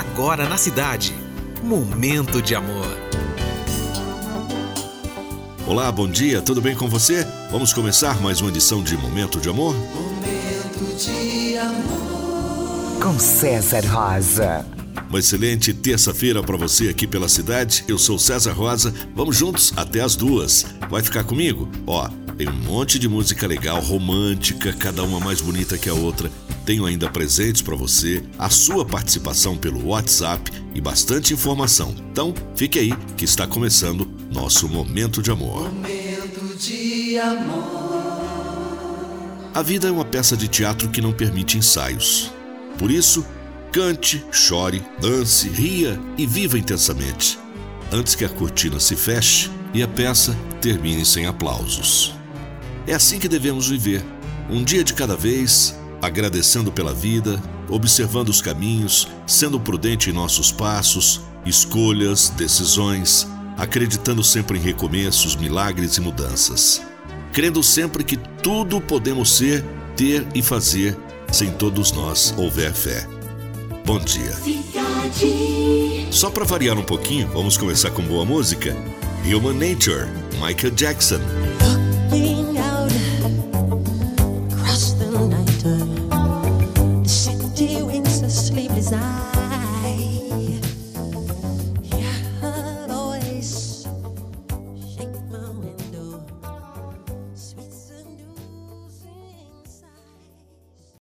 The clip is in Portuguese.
agora na cidade. Momento de amor. Olá, bom dia, tudo bem com você? Vamos começar mais uma edição de Momento de Amor? Momento de amor. Com César Rosa. Uma excelente terça-feira para você aqui pela cidade. Eu sou César Rosa. Vamos juntos até as duas. Vai ficar comigo? Ó, tem um monte de música legal, romântica, cada uma mais bonita que a outra. Tenho ainda presentes para você, a sua participação pelo WhatsApp e bastante informação. Então, fique aí que está começando nosso momento de amor. Momento de amor. A vida é uma peça de teatro que não permite ensaios. Por isso, Cante, chore, dance, ria e viva intensamente, antes que a cortina se feche e a peça termine sem aplausos. É assim que devemos viver, um dia de cada vez, agradecendo pela vida, observando os caminhos, sendo prudente em nossos passos, escolhas, decisões, acreditando sempre em recomeços, milagres e mudanças. Crendo sempre que tudo podemos ser, ter e fazer, se em todos nós houver fé. Bom dia. Só para variar um pouquinho, vamos começar com boa música. Human Nature, Michael Jackson. all-nighter. The city winds are sleepless eyes.